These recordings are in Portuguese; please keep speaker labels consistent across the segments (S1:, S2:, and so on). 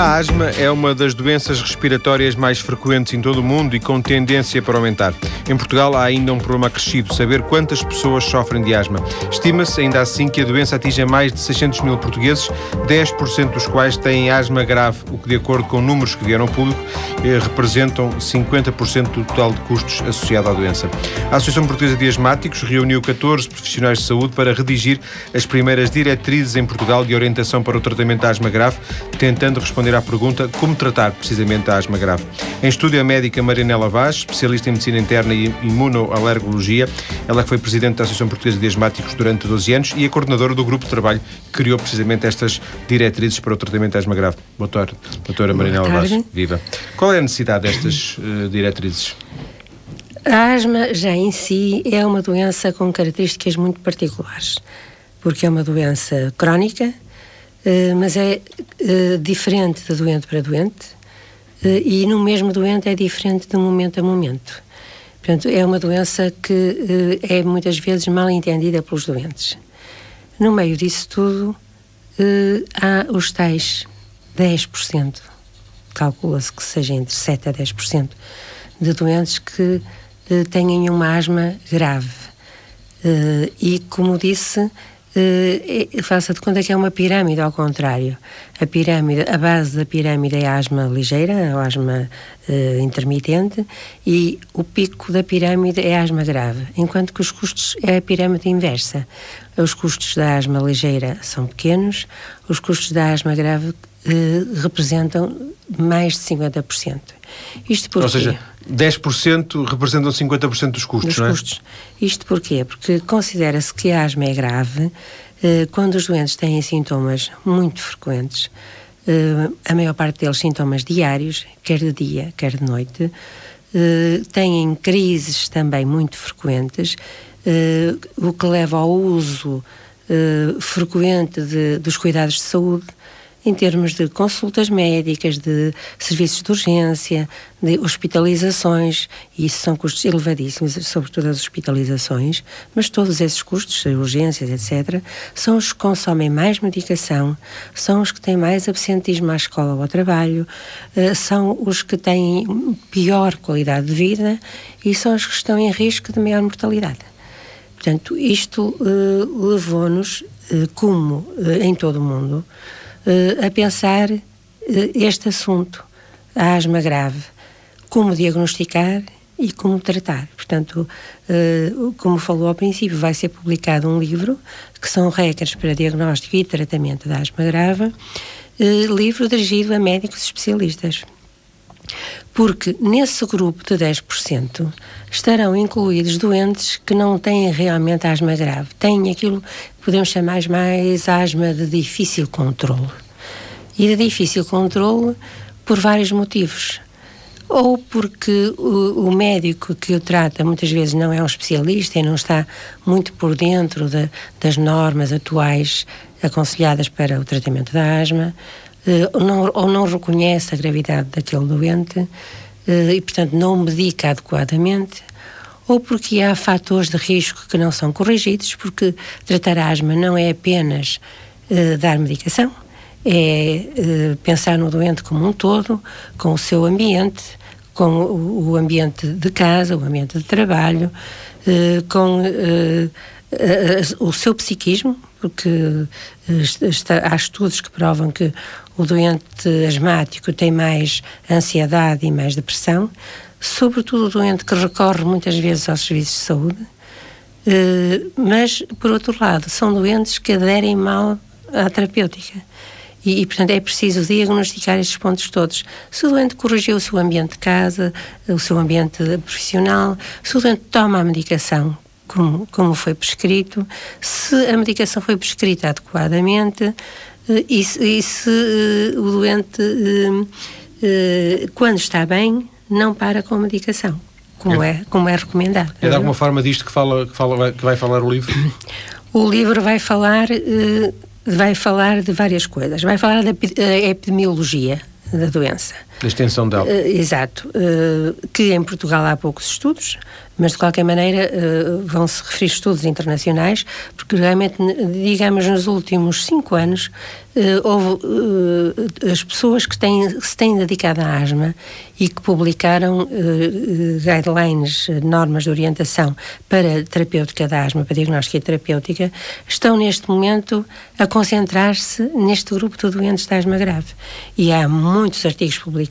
S1: A asma é uma das doenças respiratórias mais frequentes em todo o mundo e com tendência para aumentar. Em Portugal há ainda um problema acrescido, saber quantas pessoas sofrem de asma. Estima-se ainda assim que a doença atinge mais de 600 mil portugueses, 10% dos quais têm asma grave, o que de acordo com números que vieram ao público, eh, representam 50% do total de custos associado à doença. A Associação Portuguesa de Asmáticos reuniu 14 profissionais de saúde para redigir as primeiras diretrizes em Portugal de orientação para o tratamento da asma grave, tentando responder responder à pergunta como tratar precisamente a asma grave. Em estúdio, a médica Marianela Vaz, especialista em medicina interna e imunoalergologia, ela que foi presidente da Associação Portuguesa de Asmáticos durante 12 anos e a coordenadora do grupo de trabalho que criou precisamente estas diretrizes para o tratamento da asma grave. Boa tarde, doutora Marianela Vaz. Viva. Qual é a necessidade destas uh, diretrizes?
S2: A asma já em si é uma doença com características muito particulares, porque é uma doença crónica, mas é uh, diferente de doente para doente uh, e no mesmo doente é diferente de momento a momento. Portanto, é uma doença que é muitas vezes mal entendida pelos doentes. No meio disso tudo, há os tais 10%, calcula-se que seja entre 7% a 10% de doentes que têm uma asma grave. e, como disse, Uh, faça de conta que é uma pirâmide ao contrário. A pirâmide, a base da pirâmide é a asma ligeira, a asma uh, intermitente, e o pico da pirâmide é a asma grave, enquanto que os custos é a pirâmide inversa. Os custos da asma ligeira são pequenos, os custos da asma grave representam mais de 50%.
S1: Isto porque... Ou seja, 10% representam 50% dos custos, dos não é?
S2: custos. Isto porquê? Porque considera-se que a asma é grave eh, quando os doentes têm sintomas muito frequentes, eh, a maior parte deles sintomas diários, quer de dia, quer de noite, eh, têm crises também muito frequentes, eh, o que leva ao uso eh, frequente de, dos cuidados de saúde, em termos de consultas médicas, de serviços de urgência, de hospitalizações, e isso são custos elevadíssimos, sobretudo as hospitalizações, mas todos esses custos, urgências, etc., são os que consomem mais medicação, são os que têm mais absentismo à escola ou ao trabalho, eh, são os que têm pior qualidade de vida e são os que estão em risco de maior mortalidade. Portanto, isto uh, levou-nos, uh, como em todo o mundo, uh, a pensar uh, este assunto, a asma grave, como diagnosticar e como tratar. Portanto, uh, como falou ao princípio, vai ser publicado um livro que são regras para diagnóstico e tratamento da asma grave, livro dirigido a médicos especialistas. Porque nesse grupo de 10% estarão incluídos doentes que não têm realmente asma grave, têm aquilo que podemos chamar mais asma de difícil controle. E de difícil controle por vários motivos. Ou porque o, o, médico que o trata muitas vezes não é um especialista e não está muito por dentro de, das normas atuais aconselhadas para o tratamento da asma, não, ou não reconhece a gravidade daquele doente eh, e, portanto, não medica adequadamente, ou porque há fatores de risco que não são corrigidos, porque tratar asma não é apenas uh, dar medicação, é uh, pensar no doente como um todo, com o seu ambiente, com o, ambiente de casa, o ambiente de trabalho, uh, com o seu psiquismo, porque está, há estudos que provam que o doente asmático tem mais ansiedade e mais depressão, sobretudo o doente que recorre muitas vezes aos serviços de saúde, eh, mas, por outro lado, são doentes que aderem mal à terapêutica. E, e, portanto, é preciso diagnosticar estes pontos todos. Se o doente corrigiu o seu ambiente de casa, o seu ambiente profissional, se o doente toma a medicação como, como foi prescrito, se a medicação foi prescrita adequadamente, e se, e se uh, o doente, uh, quando está bem, não para com a medicação, como é, é como é recomendado.
S1: É de alguma forma disto que, fala, que, fala, que vai falar o livro?
S2: O livro vai falar, vai falar de várias coisas. Vai falar da epidemiologia da doença.
S1: Da extensão dela. Uh,
S2: exato. Uh, que em Portugal há poucos estudos, mas de qualquer maneira uh, vão-se referir estudos internacionais, porque realmente, digamos, nos últimos cinco anos, houve as pessoas que, têm, que se têm dedicado à asma e que publicaram guidelines, normas de orientação para terapêutica da asma, para diagnóstica e terapêutica, estão neste momento a concentrar-se neste grupo de doentes de asma grave. E há muitos artigos publicados,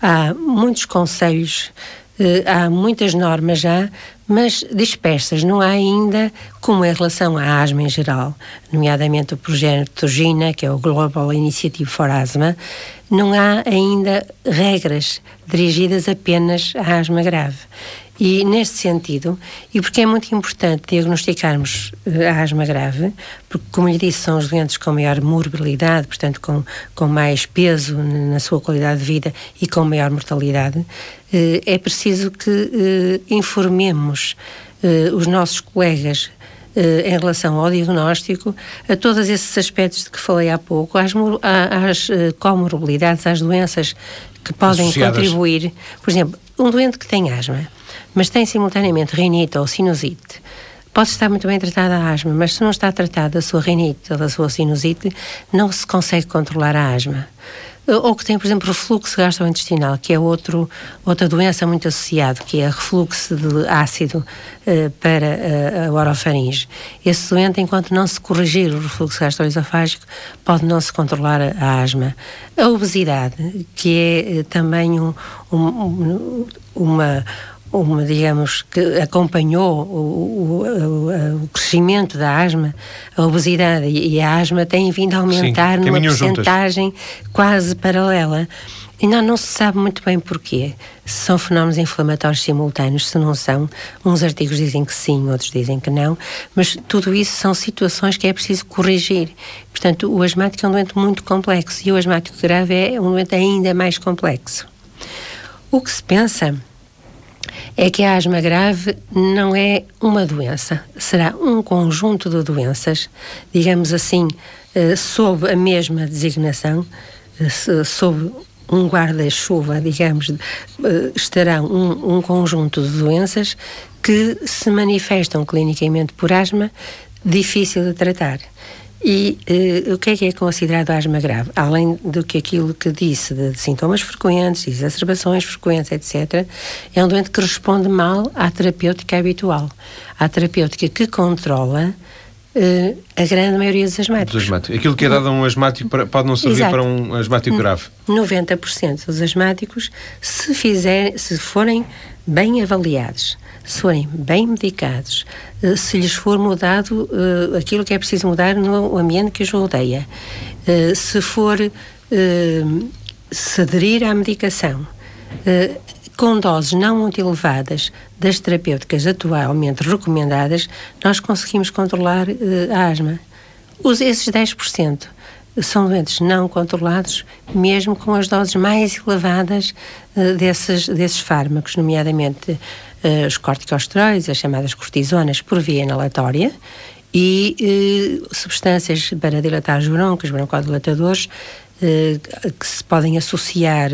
S2: há muitos conselhos, eh, há muitas normas já, mas dispersas. Não há ainda, como em relação à asma em geral, nomeadamente o projeto GINA, que é o Global Initiative for Asthma, não há ainda regras dirigidas apenas à asma grave. E neste sentido, e porque é muito importante diagnosticarmos eh, a asma grave, porque, como lhe disse, são os doentes com maior morbilidade, portanto, com, com mais peso na sua qualidade de vida e com maior mortalidade, eh, é preciso que eh, informemos os nossos colegas em relação ao diagnóstico, a todos esses aspectos de que falei há pouco, às, às comorbilidades, às doenças que podem Associadas. contribuir. Por exemplo, um doente que tem asma mas tem simultaneamente rinite ou sinusite, pode estar muito bem tratada a asma, mas se não está tratada a sua rinite ou a sua sinusite, não se consegue controlar a asma. Ou que tem, por exemplo, refluxo gastrointestinal, que é outro, outra doença muito associada, que é refluxo de ácido uh, para uh, a orofaringe. Esse doente, enquanto não se corrigir o refluxo gastroesofágico, pode não se controlar a, a asma. A obesidade, que é uh, também um, um, uma uma, digamos, que acompanhou o, o, o, crescimento da asma, a obesidade e a asma têm vindo a aumentar Sim, numa porcentagem quase paralela. E não, não se sabe muito bem porquê. Se são fenómenos inflamatórios simultâneos, se não são. Uns artigos dizem que sim, outros dizem que não. Mas tudo isso são situações que é preciso corrigir. Portanto, o asmático é um doente muito complexo e o asmático grave é um doente ainda mais complexo. O que se pensa é que a asma grave não é uma doença, será um conjunto de doenças, digamos assim, eh, sob a mesma designação, eh, sob um guarda-chuva, digamos, eh, estarão um, um conjunto de doenças que se manifestam clinicamente por asma difícil de tratar. E uh, o que é que é considerado asma grave? Além do que aquilo que disse de, de sintomas frequentes, exacerbações frequentes, etc., é um doente que responde mal à terapêutica habitual, à terapêutica que controla uh, a grande maioria dos asmáticos.
S1: Dos asmáticos. Aquilo que é dado a um asmático pode não servir Exato. para um asmático grave.
S2: 90% dos asmáticos, se, fizer, se forem bem avaliados, forem bem medicados, eh, se lhes for mudado uh, aquilo que é preciso mudar no ambiente que os rodeia, uh, se for uh, se aderir à medicação com doses não muito elevadas das terapêuticas atualmente recomendadas, nós conseguimos controlar a asma. Os, esses 10% são doentes não controlados, mesmo com as doses mais elevadas desses, desses fármacos, nomeadamente uh, os corticosteroides, as chamadas cortisonas, por via inalatória, e uh, substâncias para dilatar os broncos, broncodilatadores, que se podem associar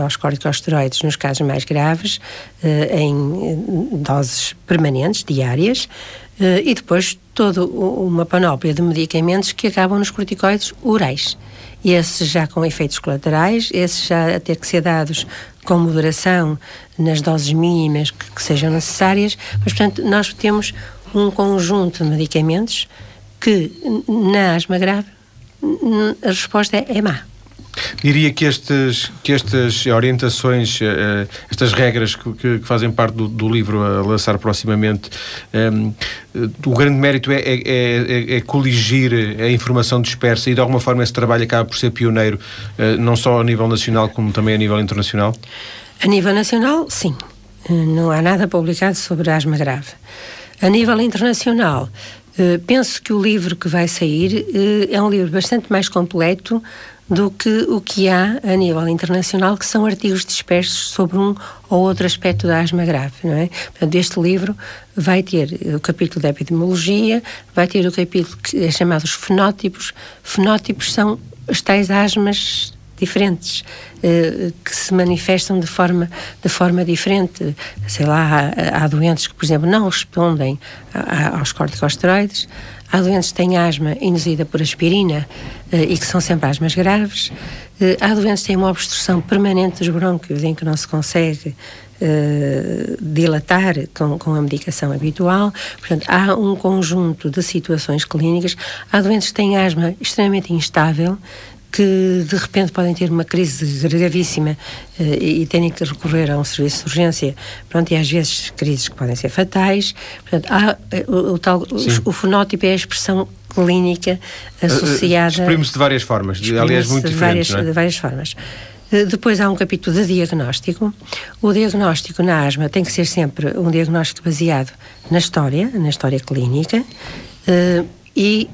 S2: aos corticosteroides nos casos mais graves, em doses permanentes, diárias, e depois toda uma panóplia de medicamentos que acabam nos corticoides orais esses já com efeitos colaterais, esses já a ter que ser dados com moderação nas doses mínimas que, que sejam necessárias, mas portanto nós temos um conjunto de medicamentos que na asma grave a resposta é má.
S1: Diria que, estes, que estas orientações, uh, estas regras que, que, fazem parte do, do, livro a lançar proximamente, um, ehm, o grande mérito é, é, é, é, coligir a informação dispersa e de alguma forma esse trabalho acaba por ser pioneiro, uh, não só a nível nacional como também a nível internacional?
S2: A nível nacional, sim. Não há nada publicado sobre asma grave. A nível internacional, penso que o livro que vai sair é um livro bastante mais completo do que o que há a nível internacional, que são artigos dispersos sobre um ou outro aspecto da asma grave, não é? Portanto, este livro vai ter o capítulo da epidemiologia, vai ter o capítulo que é chamado os fenótipos. Fenótipos são as tais asmas diferentes, uh, que se manifestam de forma, de forma diferente. Sei lá, há, há doentes que, por exemplo, não respondem aos corticosteroides, há doentes que têm asma induzida por aspirina uh, e que são sempre asmas graves, uh, há doentes que têm uma obstrução permanente dos brônquios em que não se consegue Uh, dilatar com, com a medicação habitual. Portanto, há um conjunto de situações clínicas. Há doentes que têm asma extremamente instável, que de repente podem ter uma crise gravíssima e, e terem que recorrer a um serviço de urgência, pronto, e às vezes crises que podem ser fatais. Portanto, há, uh, o, o, tal, o, o fenótipo é a expressão clínica associada. Uh,
S1: Exprime-se de várias formas, aliás, muito
S2: de
S1: diferentes. É?
S2: De várias formas. Depois há um capítulo de diagnóstico. O diagnóstico na asma tem que ser sempre um diagnóstico baseado na história, na história clínica, e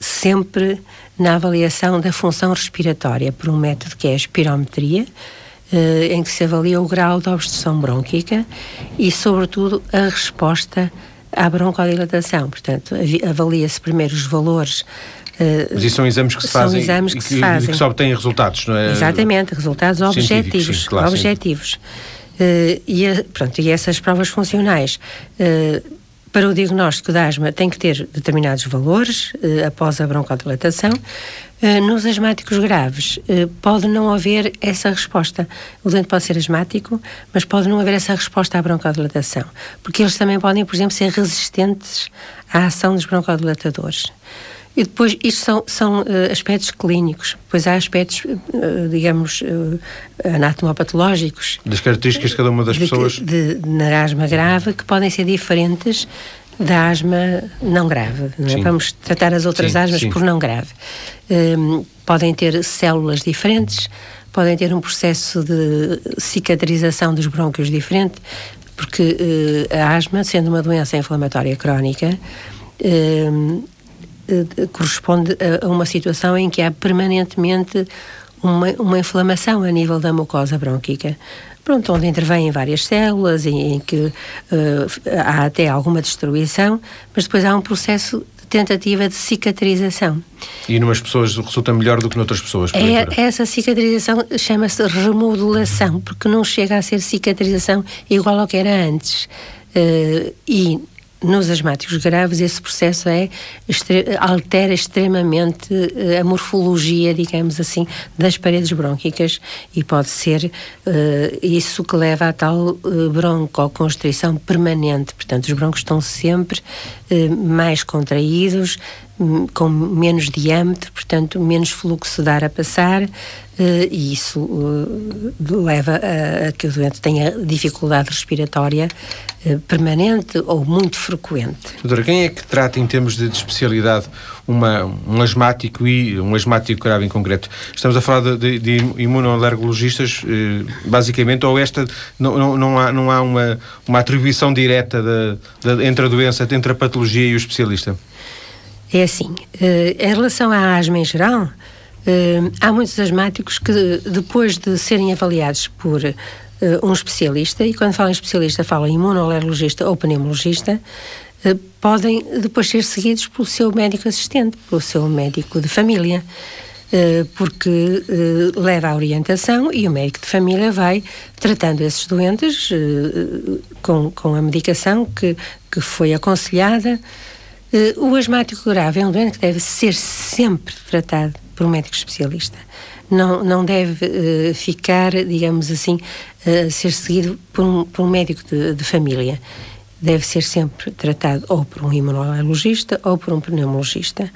S2: sempre na avaliação da função respiratória por um método que é a espirometria, eh, em que se avalia o grau de obstrução brônquica e, sobretudo, a resposta à broncodilatação. Portanto, avalia-se primeiro os valores
S1: Uh, Mas isso são exames que se fazem
S2: exames que
S1: que,
S2: se fazem.
S1: que só obtêm resultados, não é?
S2: Exatamente, resultados objetivos.
S1: Sim, claro,
S2: objetivos. Uh, e, a, pronto, e essas provas funcionais uh, para o diagnóstico da asma tem que ter determinados valores eh, após a broncodilatação. Eh, nos asmáticos graves eh, pode não haver essa resposta. O doente pode ser asmático, mas pode não haver essa resposta à broncodilatação, porque eles também podem, por exemplo, ser resistentes à ação dos broncodilatadores. E depois, isto são, são uh, aspectos clínicos. Depois há aspectos, uh, digamos, uh, anatomopatológicos.
S1: Das características de cada uma das
S2: de,
S1: pessoas.
S2: De, de, na asma grave, que podem ser diferentes da asma não grave. Não é? Vamos tratar as outras sim, asmas sim. por não grave. Um, podem ter células diferentes, podem ter um processo de cicatrização dos brônquios diferente, porque a asma, sendo uma doença inflamatória crónica, um, corresponde a, uma situação em que há permanentemente uma, uma inflamação a nível da mucosa brônquica. Pronto, onde intervêm várias células, em, em que uh, há até alguma destruição, mas depois há um processo de tentativa de cicatrização.
S1: E numas pessoas resulta melhor do que noutras pessoas?
S2: É, essa cicatrização chama-se remodulação, porque não chega a ser cicatrização igual ao que era antes. Uh, e nos asmáticos graves esse processo é altera extremamente eh, a morfologia, digamos assim, das paredes brônquicas e pode ser uh, isso que leva a tal uh, broncoconstrição permanente. Portanto, os broncos estão sempre uh, mais contraídos, um, com menos diâmetro, portanto, menos fluxo de ar a passar, e isso uh, leva a, que o doente tenha dificuldade respiratória uh, permanente ou muito frequente.
S1: Doutora, quem é que trata em termos de, de, especialidade uma, um asmático e um asmático grave em concreto? Estamos a falar de, de, de imunoalergologistas, basicamente, ou esta não, não, não há, não há uma, uma atribuição direta de, de, entre a doença, entre a patologia e o especialista?
S2: É assim, em relação à asma em geral, há muitos asmáticos que, depois de serem avaliados por uh, um especialista, e quando falam especialista, falam imunoalergologista ou pneumologista, uh, podem depois ser seguidos pelo seu médico assistente, pelo seu médico de família, porque leva a orientação e o médico de família vai tratando esses doentes com, com a medicação que, que foi aconselhada. o asmático grave é um doente que deve ser sempre tratado por um médico especialista. Não, não deve uh, ficar, digamos assim, uh, ser seguido por um, por um médico de, de, família. Deve ser sempre tratado ou por um imunologista ou por um pneumologista.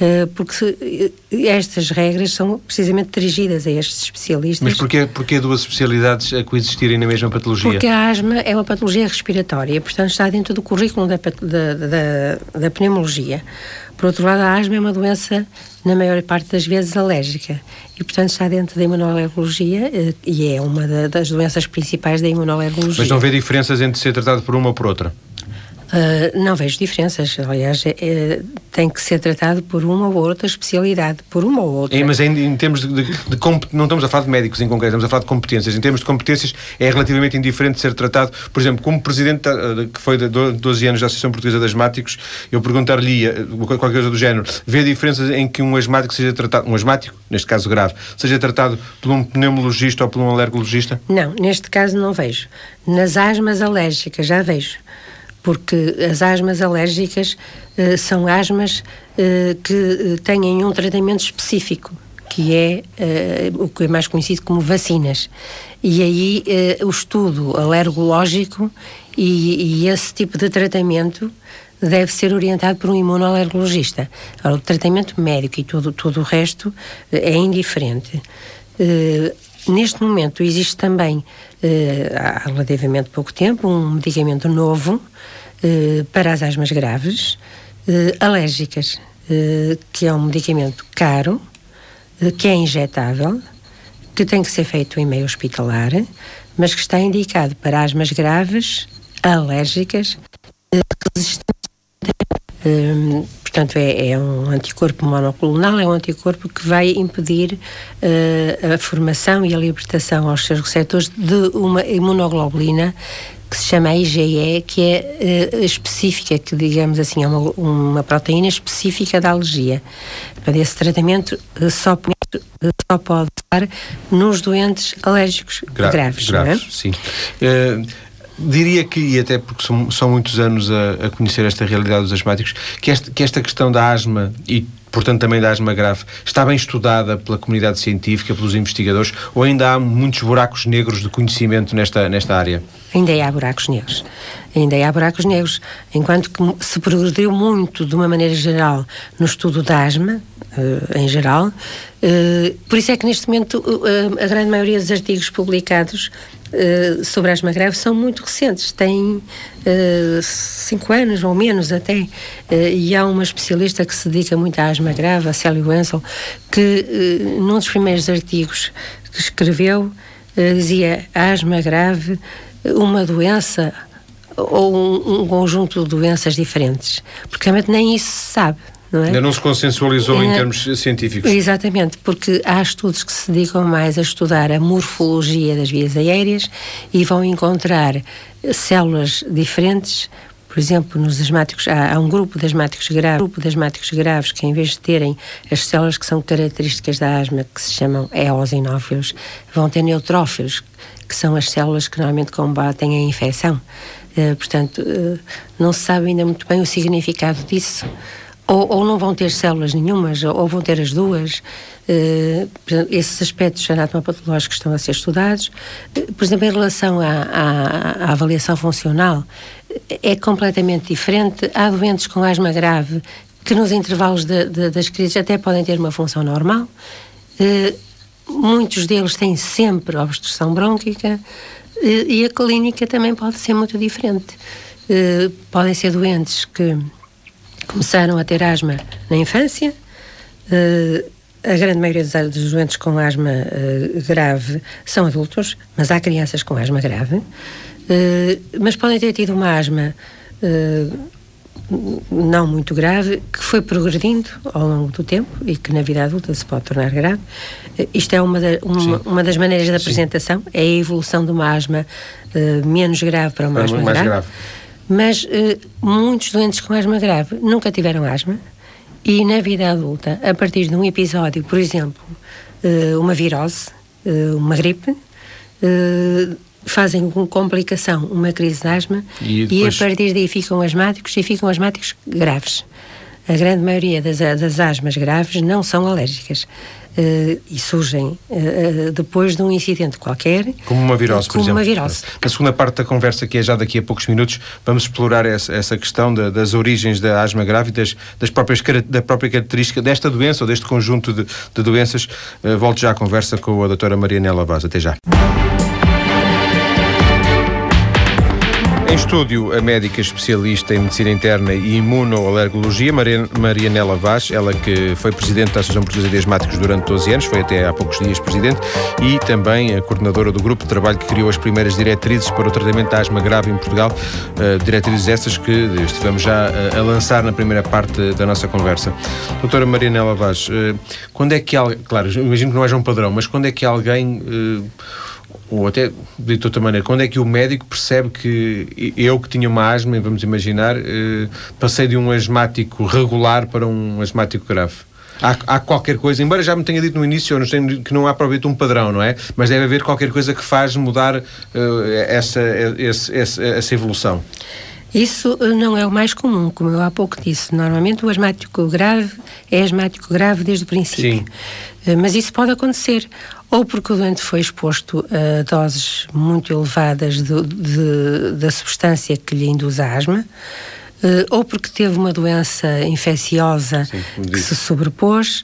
S2: Uh, porque se, estas regras são precisamente dirigidas a estes especialistas.
S1: Mas porquê, porquê duas especialidades a coexistirem na mesma patologia?
S2: Porque a asma é uma patologia respiratória, portanto está dentro do currículo da, da, da, da pneumologia. Por outro lado, a asma é uma doença, na maior parte das vezes, alérgica e, portanto, está dentro da imunoalergologia eh, e é uma das doenças principais da imunoalergologia.
S1: Mas não vê diferenças entre ser tratado por uma ou por outra?
S2: Uh, não vejo diferenças. Aliás, é, é, tem que ser tratado por uma ou outra especialidade, por uma ou outra.
S1: É, mas em, em termos de, de, de, não estamos a falar de médicos em concreto, estamos a falar de competências. Em termos de competências, é relativamente indiferente ser tratado, por exemplo, como presidente que foi de 12 anos da Associação Portuguesa de Asmáticos, eu perguntar-lhe qualquer coisa do género, vê diferenças em que um asmático seja tratado, um asmático, neste caso grave, seja tratado por um pneumologista ou por um alergologista?
S2: Não, neste caso não vejo. Nas asmas alérgicas já vejo porque as asmas alérgicas uh, são asmas uh, que uh, têm um tratamento específico, que é o que é mais conhecido como vacinas. E aí o estudo alergológico e, e, esse tipo de tratamento deve ser orientado por um imunoalergologista. o tratamento médico e todo, todo o resto é indiferente. Neste momento existe também, há relativamente pouco tempo, um medicamento novo eh, para as asmas graves, eh, alérgicas, eh, que é um medicamento caro, que é injetável, que tem que ser feito em meio hospitalar, mas que está indicado para asmas graves, alérgicas, resistentes. Portanto, é, é, um anticorpo monoclonal, é um anticorpo que vai impedir uh, a formação e a libertação aos seus receptores de uma imunoglobulina que se chama IgE, que é uh, específica, que digamos assim, é uma, uma, proteína específica da alergia. Para esse tratamento uh, só, só pode estar nos doentes alérgicos Gra graves. É? Graves, é?
S1: sim. Diria que, e até porque são, são muitos anos a, a, conhecer esta realidade dos asmáticos, que, este, que esta questão da asma e portanto também da asma grave, está bem estudada pela comunidade científica, pelos investigadores, ou ainda há muitos buracos negros de conhecimento nesta, nesta área?
S2: Ainda há buracos negros. Ainda há buracos negros. Enquanto que se progrediu muito, de uma maneira geral, no estudo da asma, uh, em geral, uh, por isso é que neste momento a grande maioria dos artigos publicados uh, sobre asma grave são muito recentes, têm uh, cinco anos ou menos até, uh, e há uma especialista que se dedica muito à asma grave, a Sally Wenzel, que num dos primeiros artigos que escreveu dizia asma grave, uma doença ou um, um, conjunto de doenças diferentes, porque realmente nem isso se sabe. Não é?
S1: Ainda não se consensualizou é, em termos científicos.
S2: Exatamente, porque há estudos que se dedicam mais a estudar a morfologia das vias aéreas e vão encontrar células diferentes. Por exemplo, nos asmáticos, há, há um grupo de asmáticos graves, grupo de asmáticos graves que, em vez de terem as células que são características da asma, que se chamam eosinófilos, vão ter neutrófilos, que são as células que normalmente combatem a infecção. Uh, portanto, uh, não se sabe ainda muito bem o significado disso ou, ou, não vão ter células nenhumas, ou vão ter as duas. Uh, esses aspectos anatomopatológicos estão a ser estudados. Uh, por exemplo, em relação à, à, à, avaliação funcional, é completamente diferente. Há doentes com asma grave que nos intervalos de, de, das crises até podem ter uma função normal. Uh, muitos deles têm sempre obstrução brônquica e a clínica também pode ser muito diferente. podem ser doentes que começaram a ter asma na infância. Uh, a grande maioria dos doentes com asma uh, grave são adultos, mas há crianças com asma grave. Uh, mas podem ter tido uma asma não muito grave, que foi progredindo ao longo do tempo e que na vida adulta se pode tornar grave. Isto é uma, da, uma, uma, das maneiras da apresentação, é a evolução de uma asma menos grave para uma asma grave. grave mas uh, muitos doentes com asma grave nunca tiveram asma e na vida adulta, a partir de um episódio, por exemplo, uh, uma virose, uh, uma gripe, fazem com complicação uma crise de asma e, depois... e, a partir daí ficam asmáticos e ficam asmáticos graves. A grande maioria das, das asmas graves não são alérgicas. Uh, e surgem uh, depois de um incidente qualquer.
S1: Como uma virose,
S2: como por
S1: exemplo.
S2: Uma virose.
S1: Na segunda parte da conversa, que é já daqui a poucos minutos, vamos explorar essa, essa questão da, das origens da asma grave das, das, próprias, da própria característica desta doença ou deste conjunto de, de doenças. Uh, volto já à conversa com a doutora Marianela Vaz. Até já. Em estúdio, a médica especialista em medicina interna e imunoalergologia, Marianela Vaz, ela que foi presidente da Associação Portuguesa de Asmáticos durante 12 anos, foi até há poucos dias presidente, e também a coordenadora do grupo de trabalho que criou as primeiras diretrizes para o tratamento da asma grave em Portugal, uh, diretrizes essas que estivemos já a, a, lançar na primeira parte da nossa conversa. Doutora Marianela Vaz, uh, quando é que, claro, imagino que não haja um padrão, mas quando é que alguém... ou até de outra maneira, quando é que o médico percebe que eu que tinha uma asma, vamos imaginar, eh, passei de um asmático regular para um asmático grave? Há, há, qualquer coisa, embora já me tenha dito no início não tenho, que não há provavelmente um padrão, não é? Mas deve haver qualquer coisa que faz mudar uh, essa, essa, essa, essa evolução.
S2: Isso eh, não é o mais comum, como eu há pouco disse. Normalmente o asmático grave é asmático grave desde o princípio. Sim. Mas isso pode acontecer ou porque o doente foi exposto a doses muito elevadas de, de, da substância que lhe induz a asma, uh, ou porque teve uma doença infecciosa Sim, que se sobrepôs,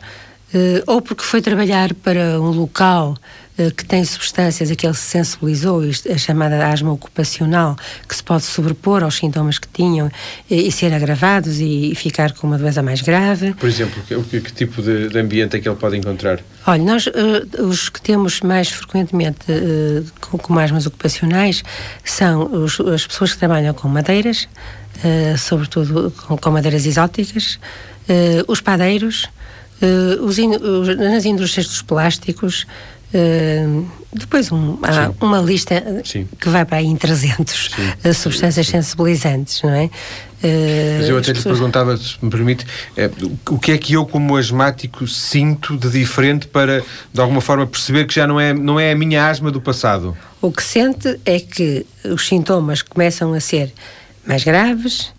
S2: uh, ou porque foi trabalhar para um local eh, que tem substâncias a que ele se sensibilizou, a chamada asma ocupacional, que se pode sobrepor aos sintomas que tinham e, ser agravados e, ficar com uma doença mais grave.
S1: Por exemplo, que, que tipo de, de, ambiente é que ele pode encontrar?
S2: Olha, nós, uh, os que temos mais frequentemente uh, com, com asmas ocupacionais são os, as pessoas que trabalham com madeiras, sobretudo com, com, madeiras exóticas, os padeiros, os in, os, nas indústrias dos plásticos, Uh, depois um, há uma lista Sim. que vai para aí em 300 Sim. Eh, substâncias sensibilizantes, não é? Uh,
S1: Mas eu até pessoas... lhe perguntava, se me permite, é, o que é que eu como asmático sinto de diferente para, de alguma forma, perceber que já não é, não é a minha asma do passado?
S2: O que sente é que os sintomas começam a ser mais graves,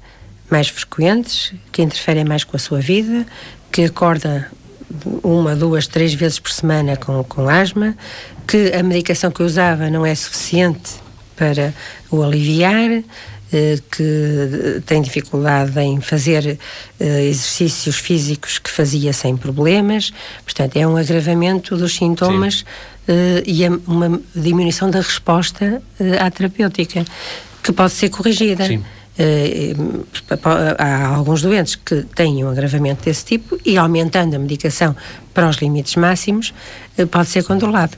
S2: mais frequentes, que interferem mais com a sua vida, que acorda uma, duas, três vezes por semana com, com asma, que a medicação que eu usava não é suficiente para o aliviar, eh, que tem dificuldade em fazer eh, exercícios físicos que fazia sem problemas. Portanto, é um agravamento dos sintomas eh, e é uma diminuição da resposta à terapêutica, que pode ser corrigida. Sim. Eh, há alguns doentes que têm um agravamento desse tipo e aumentando a medicação para os limites máximos eh, pode ser controlado.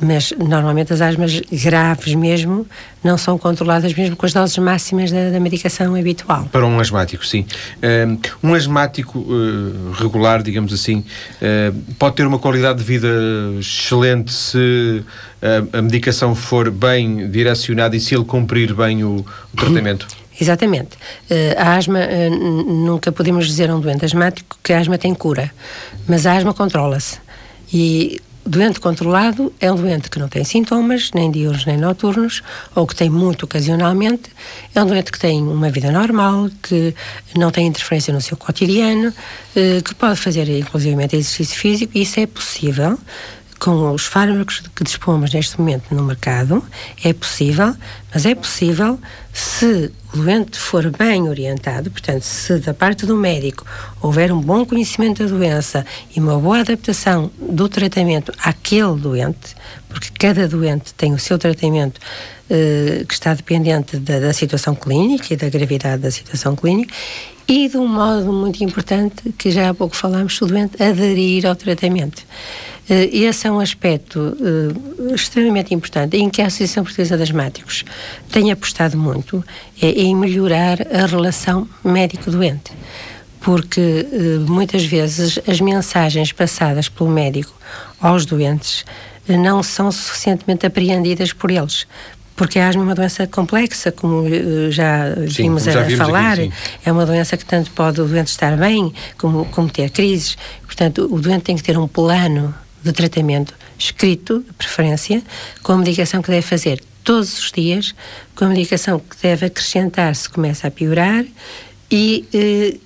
S2: Mas normalmente as asmas graves mesmo não são controladas mesmo com as doses máximas da, da medicação habitual.
S1: Para um asmático, sim. Um asmático regular, digamos assim, pode ter uma qualidade de vida excelente se a medicação for bem direcionada e se ele cumprir bem o, o tratamento?
S2: Exatamente. Uh, a asma, uh, nunca podemos dizer a um doente asmático que a asma tem cura, mas a asma controla-se. E doente controlado é um doente que não tem sintomas, nem diurnos nem noturnos, ou que tem muito ocasionalmente. É um doente que tem uma vida normal, que não tem interferência no seu cotidiano, uh, que pode fazer inclusive exercício físico, e isso é possível com os fármacos que dispomos neste momento no mercado, é possível, mas é possível se o doente for bem orientado, portanto, se da parte do médico houver um bom conhecimento da doença e uma boa adaptação do tratamento àquele doente, porque cada doente tem o seu tratamento eh, que está dependente da, da situação clínica e da gravidade da situação clínica, e de um modo muito importante, que já há pouco falámos, o doente aderir ao tratamento. Uh, esse é um aspecto uh, extremamente importante em que a Associação Portuguesa de Asmáticos tem apostado muito é, em melhorar a relação médico-doente. Porque uh, muitas vezes as mensagens passadas pelo médico aos doentes não são suficientemente apreendidas por eles porque a asma é uma doença complexa, como já sim, vimos já a vimos falar. Aqui, é uma doença que tanto pode o doente estar bem, como, como ter crises. Portanto, o doente tem que ter um plano de tratamento escrito, de preferência, com a medicação que deve fazer todos os dias, com a medicação que deve acrescentar se começa a piorar e eh,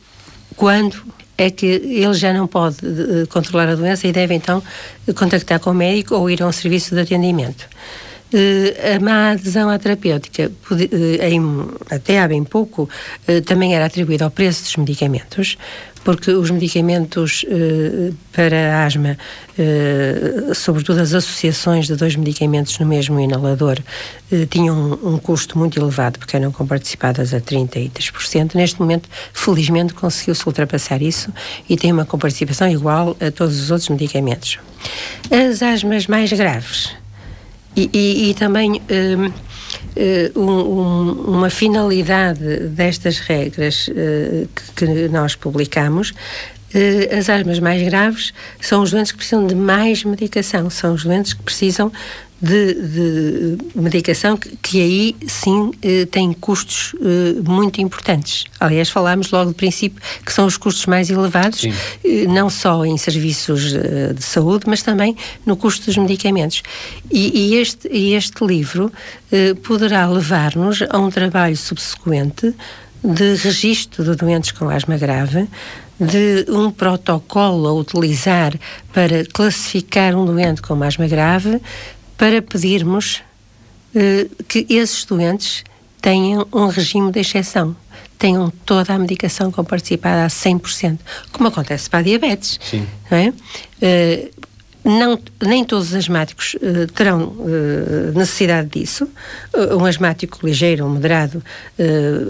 S2: quando é que ele já não pode eh, controlar a doença e deve então contactar com o médico ou ir a um serviço de atendimento. a má adesão à terapêutica, até há bem pouco, também era atribuída ao preço dos medicamentos, porque os medicamentos eh, para asma, eh, sobretudo as associações de dois medicamentos no mesmo inalador, eh, tinham um, um, custo muito elevado, porque eram comparticipadas a 33%. Neste momento, felizmente, conseguiu-se ultrapassar isso e tem uma comparticipação igual a todos os outros medicamentos. As asmas mais graves e, e, e também uh, um, uma finalidade destas regras uh, que, que, nós publicamos as armas mais graves são os doentes que precisam de mais medicação, são os doentes que precisam de, de medicação que, que, aí sim eh, tem custos eh, muito importantes. Aliás, falámos logo do princípio que são os custos mais elevados, eh, não só em serviços eh, de saúde, mas também no custo dos medicamentos. E, e este, este livro eh, poderá levar-nos a um trabalho subsequente de registro de doentes com asma grave, de um protocolo a utilizar para classificar um doente com asma grave, para pedirmos uh, que esses doentes tenham um regime de exceção, tenham toda a medicação comparticipada a 100%, como acontece para a diabetes.
S1: Sim.
S2: Não é? Uh, não, nem todos os asmáticos uh, terão uh, necessidade disso. Uh, um asmático ligeiro ou moderado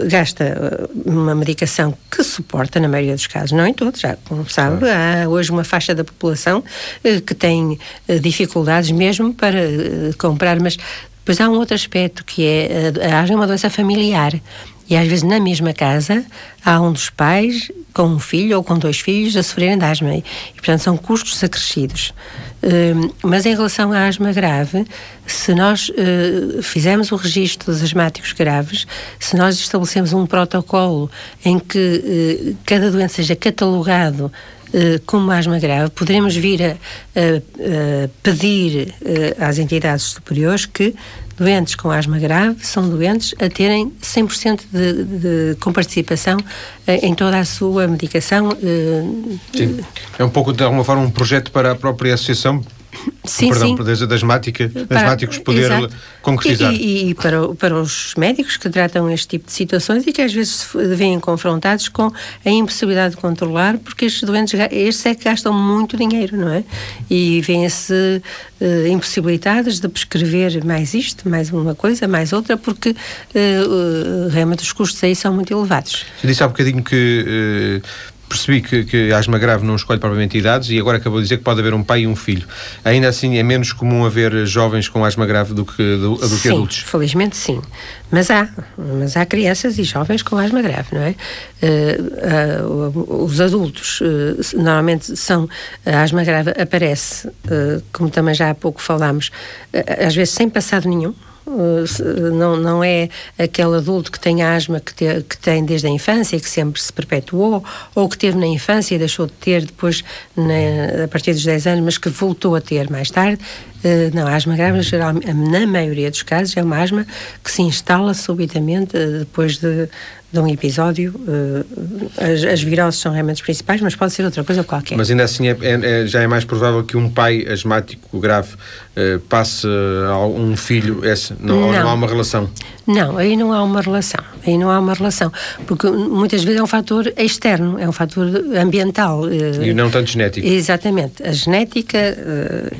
S2: gasta uma medicação que suporta, na maioria dos casos, não em todos, já como sabe, claro. há hoje uma faixa da população que tem dificuldades mesmo para comprar, mas depois há um outro aspecto que é é uma doença familiar. E às vezes na mesma casa há um dos pais com um filho ou com dois filhos a sofrerem de asma. E, portanto, são custos acrescidos. Uh, mas em relação à asma grave, se nós uh, fizermos o registro dos asmáticos graves, se nós estabelecemos um protocolo em que uh, cada doente seja catalogado Uh, como asma grave, poderemos vir a, a, a pedir às entidades superiores que doentes com asma grave são doentes a terem 100% de, de comparticipação eh, em toda a sua medicação.
S1: Eh, sim. É um pouco, de alguma forma, um projeto para a própria associação
S2: sim,
S1: perdão,
S2: sim.
S1: para asmática, para, asmáticos poder exato. concretizar.
S2: E, e, e, para, para os médicos que tratam este tipo de situações e que às vezes se veem confrontados com a impossibilidade de controlar, porque estes doentes, estes é que gastam muito dinheiro, não é? E vêm-se uh, impossibilitados de prescrever mais isto, mais uma coisa, mais outra, porque uh, uh, realmente os custos aí são muito elevados.
S1: Você disse há bocadinho que percebi que, que a asma grave não escolhe propriamente idades e agora acabou de dizer que pode haver um pai e um filho. Ainda assim, é menos comum haver jovens com asma grave do que, do, do
S2: que
S1: adultos?
S2: felizmente sim. Mas há, mas há crianças e jovens com asma grave, não é? Uh, uh, os adultos, uh, normalmente são, a asma grave aparece, como também já há pouco falámos, às vezes sem passado nenhum, não, não é aquele adulto que tem asma que, te, que tem desde a infância que sempre se perpetuou, ou que teve na infância e deixou de ter depois na, a partir dos 10 anos, mas que voltou a ter mais tarde. Uh, não, a asma grave, geral, na maioria dos casos, é uma asma que se instala subitamente uh, depois de, de um episódio. Uh, as, as, viroses são realmente as principais, mas pode ser outra coisa qualquer.
S1: Mas ainda assim é, é, é, já é mais provável que um pai asmático grave uh, passe a um filho esse, não, não. não há uma relação?
S2: Não, aí não há uma relação. Aí não há uma relação. Porque muitas vezes é um fator externo, é um fator ambiental.
S1: Uh, e não tanto genético.
S2: Exatamente. A genética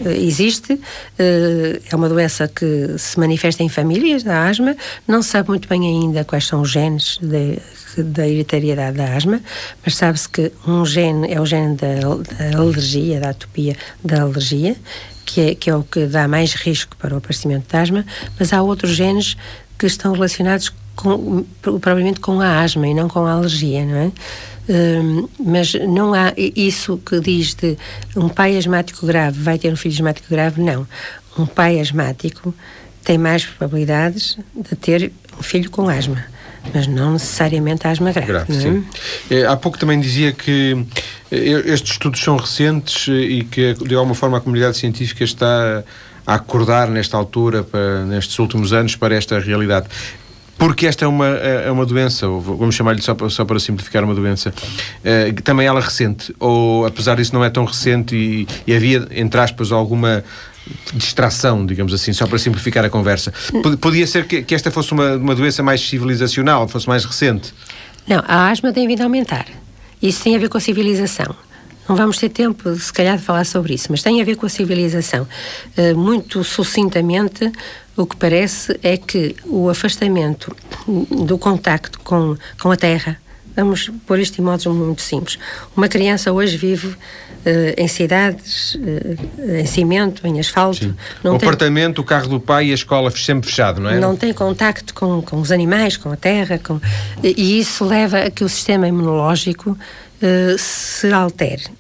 S2: existe, é uma doença que se manifesta em famílias, da asma, não se sabe muito bem ainda quais são os genes de da hereditariedade da asma, mas sabe-se que um gene é o gene da, da, alergia, da atopia da alergia, que é, que é o que dá mais risco para o aparecimento da asma, mas há outros genes que estão relacionados com, com a asma e não com a alergia, não é? Um, mas não há isso que diz de um pai asmático grave vai ter um filho asmático grave, não. Um pai asmático tem mais probabilidades de ter um filho com asma mas não necessariamente asma grave. grave
S1: é? sim. É, há pouco também dizia que eh, estes estudos são recentes eh, e que, de alguma forma, a comunidade científica está a acordar nesta altura, para, nestes últimos anos, para esta realidade. Porque esta é uma, é, é uma doença, vamos chamar-lhe só, só para simplificar uma doença, é, também ela recente, ou apesar disso não é tão recente e, e havia, entre aspas, alguma distração, digamos assim, só para simplificar a conversa. Podia ser que, que esta fosse uma, uma doença mais civilizacional, fosse mais recente?
S2: Não, a asma tem vindo a aumentar. Isso tem a ver com a civilização. Não vamos ter tempo, se calhar, de falar sobre isso, mas tem a ver com a civilização. Uh, muito sucintamente, o que parece é que o afastamento do contacto com, com a terra, vamos pôr isto em modos muito simples. Uma criança hoje vive uh, em cidades, uh, em cimento, em asfalto.
S1: o tem, apartamento, o carro do pai e a escola sempre fechado, não é?
S2: Não tem contacto com, com os animais, com a terra, com, e isso leva a que o sistema imunológico se altere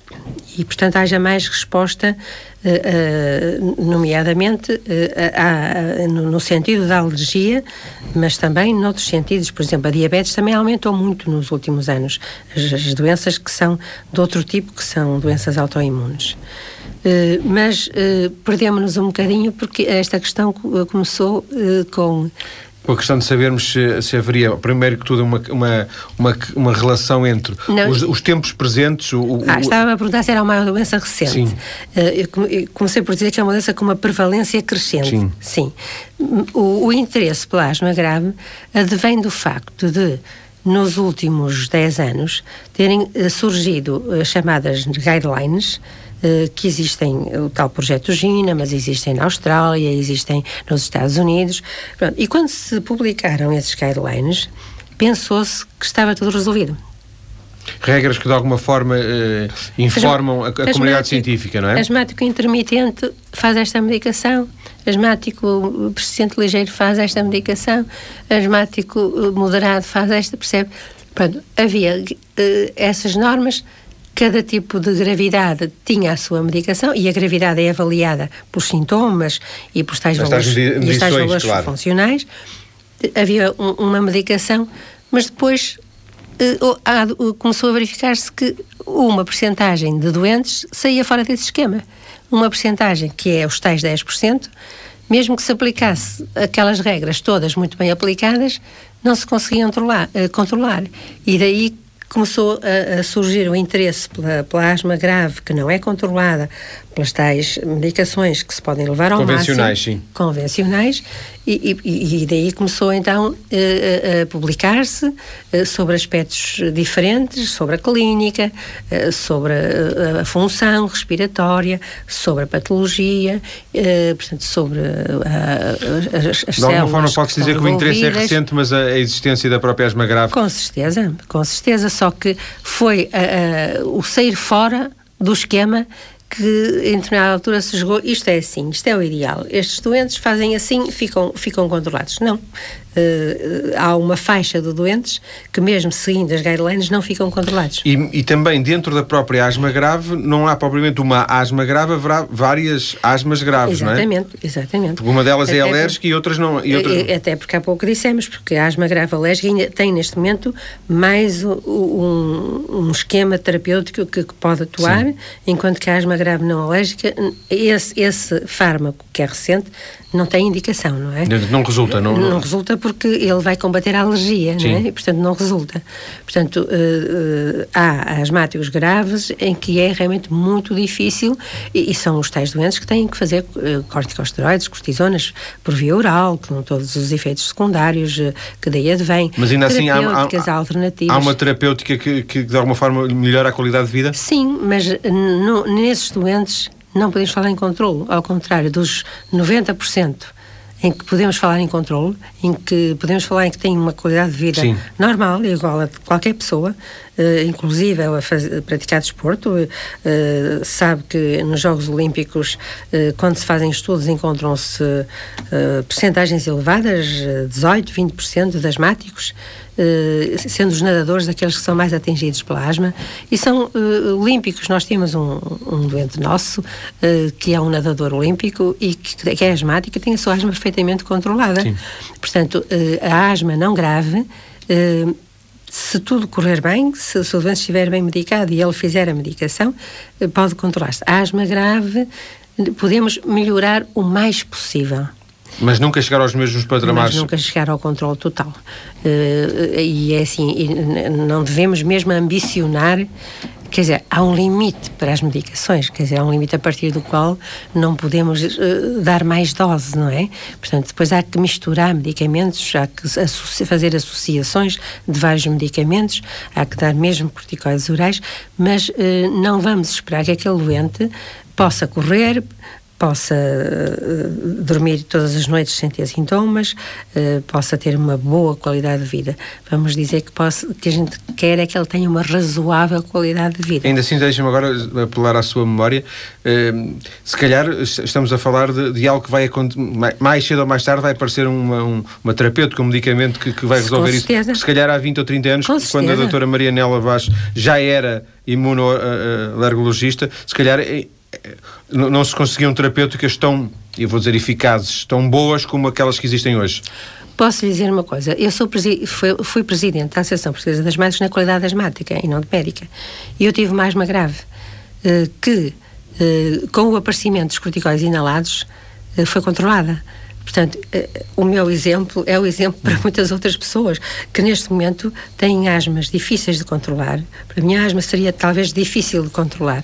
S2: e, portanto, haja mais resposta, uh, uh, nomeadamente uh, no, sentido da alergia, mas também noutros sentidos. Por exemplo, a diabetes também aumentou muito nos últimos anos. As, as doenças que são de outro tipo, que são doenças autoimunes. mas perdemos-nos um bocadinho porque esta questão começou com
S1: com a questão de sabermos se, se haveria, primeiro que tudo, uma, uma, uma, uma relação entre os, os, tempos presentes. O, o,
S2: ah, estava a perguntar se era uma doença recente. Sim. Uh, eu comecei por dizer que é uma doença com uma prevalência crescente. Sim. Sim. O, o interesse pela asma grave advém do facto de nos últimos 10 anos terem eh, surgido uh, chamadas guidelines eh, que existem o tal projeto Gina, mas existem na Austrália, existem nos Estados Unidos. Pronto. E quando se publicaram esses guidelines, pensou-se que estava tudo resolvido.
S1: Regras que de alguma forma eh, informam a, a comunidade científica, não é?
S2: Asmático intermitente faz esta medicação, asmático persistente ligeiro faz esta medicação, asmático eh, moderado faz esta, percebe? Pronto, havia uh, essas normas Cada tipo de gravidade tinha a sua medicação e a gravidade é avaliada por sintomas e por tais
S1: valores, tais
S2: e tais valores
S1: claro.
S2: funcionais. Havia um, uma medicação, mas depois uh, começou a verificar-se que uma percentagem de doentes saía fora desse esquema. Uma percentagem que é os tais 10%, mesmo que se aplicasse aquelas regras todas muito bem aplicadas, não se conseguia controlar. Uh, controlar. E daí começou a, a, surgir o interesse pela, pela asma grave, que não é controlada pelas tais medicações que se podem levar ao
S1: convencionais,
S2: máximo.
S1: Sim.
S2: Convencionais. E, e, e daí começou então a, a publicar-se sobre aspectos diferentes, sobre a clínica, sobre a, a, função respiratória, sobre a patologia, portanto, sobre as, as De
S1: alguma forma pode-se dizer que o interesse é recente, mas a, existência da própria asma grave...
S2: Com certeza, com certeza, só que foi o sair fora do esquema que em determinada altura se jogou isto é assim, isto é o ideal. Estes doentes fazem assim, ficam, ficam controlados. Não. Uh, há uma faixa de doentes que, mesmo seguindo as guidelines, não ficam controlados.
S1: E, e, também dentro da própria asma grave, não há propriamente uma asma grave, haverá várias asmas graves,
S2: exatamente,
S1: não é?
S2: Exatamente, exatamente.
S1: Uma delas é até é alérgica por, e outras não. E outras...
S2: Até porque há pouco dissemos, porque a asma grave alérgica ainda tem neste momento mais um, um esquema terapêutico que, que pode atuar, Sim. enquanto que a asma grave não alérgica, esse, esse fármaco que é recente, não tem indicação, não é?
S1: Não resulta, não,
S2: não, não resulta porque ele vai combater a alergia, Sim. não é? E, portanto, não resulta. Portanto, uh, uh, há asmáticos graves em que é realmente muito difícil e, e são os tais doentes que têm que fazer uh, corticosteroides, cortisonas por via oral, com todos os efeitos secundários que daí advêm.
S1: Mas ainda assim há, há, alternativas. há uma terapêutica que, que, de alguma forma melhora a qualidade de vida?
S2: Sim, mas no, nesses doentes não podemos falar em controle, ao contrário dos 90% em que podemos falar em controle, em que podemos falar em que tem uma qualidade de vida Sim. normal igual a de qualquer pessoa, inclusive a fazer, praticar desporto. Uh, sabe que nos Jogos Olímpicos, quando se fazem estudos, encontram-se percentagens elevadas, 18, 20% de asmáticos. Sendo os nadadores daqueles que são mais atingidos pela asma, e são olímpicos. Nós temos um, um doente nosso, que é um nadador olímpico e que, que é asmático e tem a sua asma perfeitamente controlada. Sim. Portanto, a asma não grave se tudo correr bem, se, se, o doente estiver bem medicado e ele fizer a medicação, pode controlar-se. A asma grave, podemos melhorar o mais possível.
S1: Mas nunca chegar aos mesmos patamares.
S2: Mas nunca chegar ao controle total. Uh, e é assim, não devemos mesmo ambicionar quer dizer, há um limite para as medicações, quer dizer, há um limite a partir do qual não podemos uh, dar mais dose, não é? Portanto, depois há que misturar medicamentos, há que associa fazer associações de vários medicamentos, há que dar mesmo corticoides orais, mas uh, não vamos esperar que aquele doente possa correr, possa uh, dormir todas as noites sem ter sintomas, uh, possa ter uma boa qualidade de vida. Vamos dizer que, possa, que a gente quer é que ele tenha uma razoável qualidade de vida.
S1: Ainda assim, deixe-me agora apelar à sua memória. Uh, se calhar estamos a falar de, de, algo que vai mais cedo ou mais tarde vai aparecer uma, um, uma terapêutica, um medicamento que, que vai resolver isso. Se calhar há 20 ou 30 anos,
S2: Com
S1: quando a doutora Marianela Vaz já era imunoalergologista, se calhar não se conseguiam terapêuticas tão, eu vou dizer, eficazes, tão boas como aquelas que existem hoje?
S2: Posso lhe dizer uma coisa. Eu sou fui, fui presidente da Associação Portuguesa das Médicas na qualidade asmática e não de médica. E eu tive mais uma grave, eh, que eh, com o aparecimento dos corticóides inalados eh, foi controlada. Portanto, o meu exemplo é o exemplo para muitas outras pessoas que neste momento têm asmas difíceis de controlar. Para mim, a asma seria talvez difícil de controlar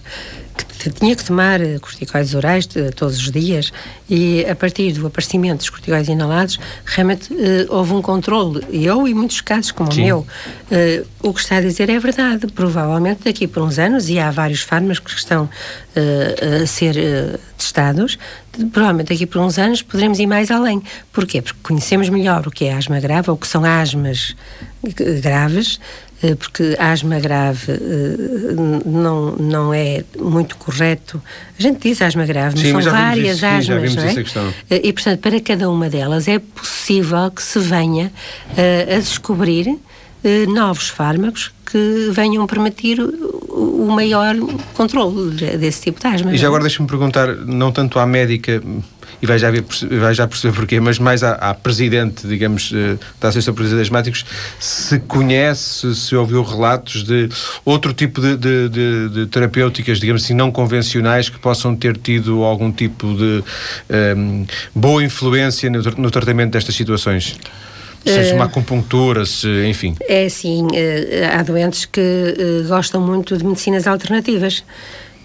S2: que tinha que tomar eh, corticoides orais de, todos os dias e a partir do aparecimento dos corticoides inalados realmente uh, houve um controle eu e muitos casos como Sim. o meu o que está a dizer é verdade provavelmente daqui por uns anos e há vários fármacos que estão a ser testados provavelmente daqui por uns anos poderemos ir mais além porquê? porque conhecemos melhor o que é asma grave ou o que são asmas graves eh, porque a asma grave eh, não, não é muito correto. A gente diz asma grave, mas sim, são mas várias isso, asmas, sim, não é? Eh, e, portanto, para cada uma delas é possível que se venha a descobrir novos fármacos que venham permitir o maior controle desse tipo de asma.
S1: E já é? agora deixa-me perguntar, não tanto à médica e vai já, ver, vai já perceber porquê, mas mais à, à presidente, digamos, eh, da Associação Portuguesa de Asmáticos, se conhece, se ouviu relatos de outro tipo de, de, de, de, terapêuticas, digamos assim, não convencionais, que possam ter tido algum tipo de um, ehm, boa influência no, no tratamento destas situações? seja uma eh, acupuntura, se, enfim.
S2: É sim, eh, há doentes que gostam muito de medicinas alternativas.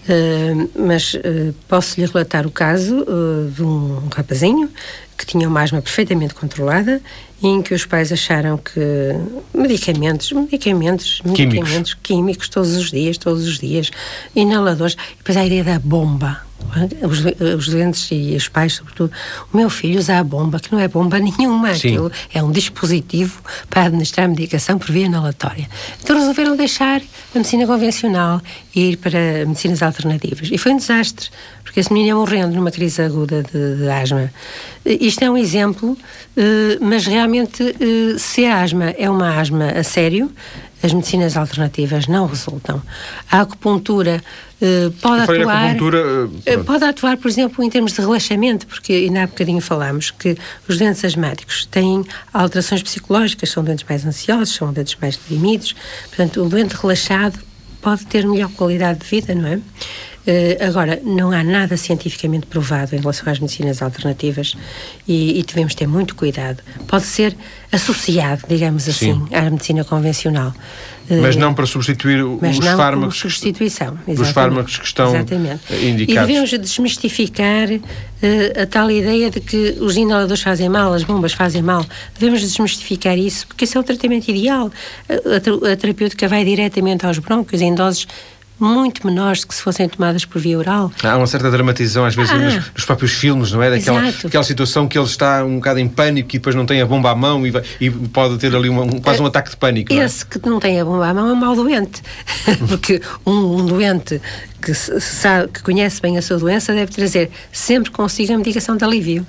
S2: Uh, mas uh, posso lhe relatar o caso uh, de um rapazinho que tinha uma asma perfeitamente controlada e em que os pais acharam que medicamentos, medicamentos,
S1: químicos.
S2: medicamentos químicos todos os dias, todos os dias, inaladores, e depois a ideia da bomba os, os doentes e os pais, sobretudo, o meu filho usa a bomba, que não é bomba nenhuma, aquilo é um dispositivo para administrar medicação por via inalatória. Então resolveram deixar a medicina convencional e ir para medicinas alternativas. E foi um desastre, porque esse menino ia morrendo numa crise aguda de, de asma. Isto é um exemplo, eh, mas realmente, eh, se a asma é uma asma a sério, as medicinas alternativas não resultam. A acupuntura uh, pode atuar. Acupuntura, uh, pode atuar, por exemplo, em termos de relaxamento, porque ainda há bocadinho falámos que os doentes asmáticos têm alterações psicológicas, são doentes mais ansiosos, são doentes mais deprimidos. Portanto, o doente relaxado pode ter melhor qualidade de vida, não é? Uh, agora, não há nada cientificamente provado em relação às medicinas alternativas e, e devemos ter muito cuidado. Pode ser associado, digamos assim, Sim. à medicina convencional.
S1: Mas não para substituir
S2: Mas
S1: os
S2: não
S1: fármacos.
S2: substituição.
S1: Exatamente. Os fármacos que estão exatamente. indicados.
S2: E devemos desmistificar uh, a tal ideia de que os inaladores fazem mal, as bombas fazem mal. Devemos desmistificar isso, porque esse é o tratamento ideal. A, a, a terapêutica vai diretamente aos brônquios em doses muito menores que se fossem tomadas por via oral.
S1: Há uma certa dramatização, às vezes, ah, nos, nos, próprios filmes, não é? Daquela aquela situação que ele está um bocado em pânico e depois não tem a bomba à mão e, vai, e pode ter ali uma, um, quase um ataque de pânico.
S2: Esse
S1: não
S2: é? que não tem a bomba à mão é um mau doente. Porque um, um doente que, sabe, que conhece bem a sua doença deve trazer sempre consigo a medicação de alívio.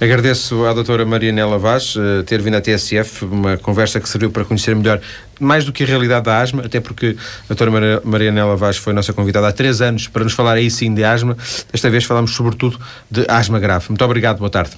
S1: Agradeço à doutora Marianela Vaz uh, ter vindo à TSF, uma conversa que serviu para conhecer melhor, mais do que a realidade da asma, até porque a doutora Marianela Vaz foi nossa convidada há três anos para nos falar aí sim de asma. Desta vez falamos sobretudo de asma grave. Muito obrigado, boa tarde.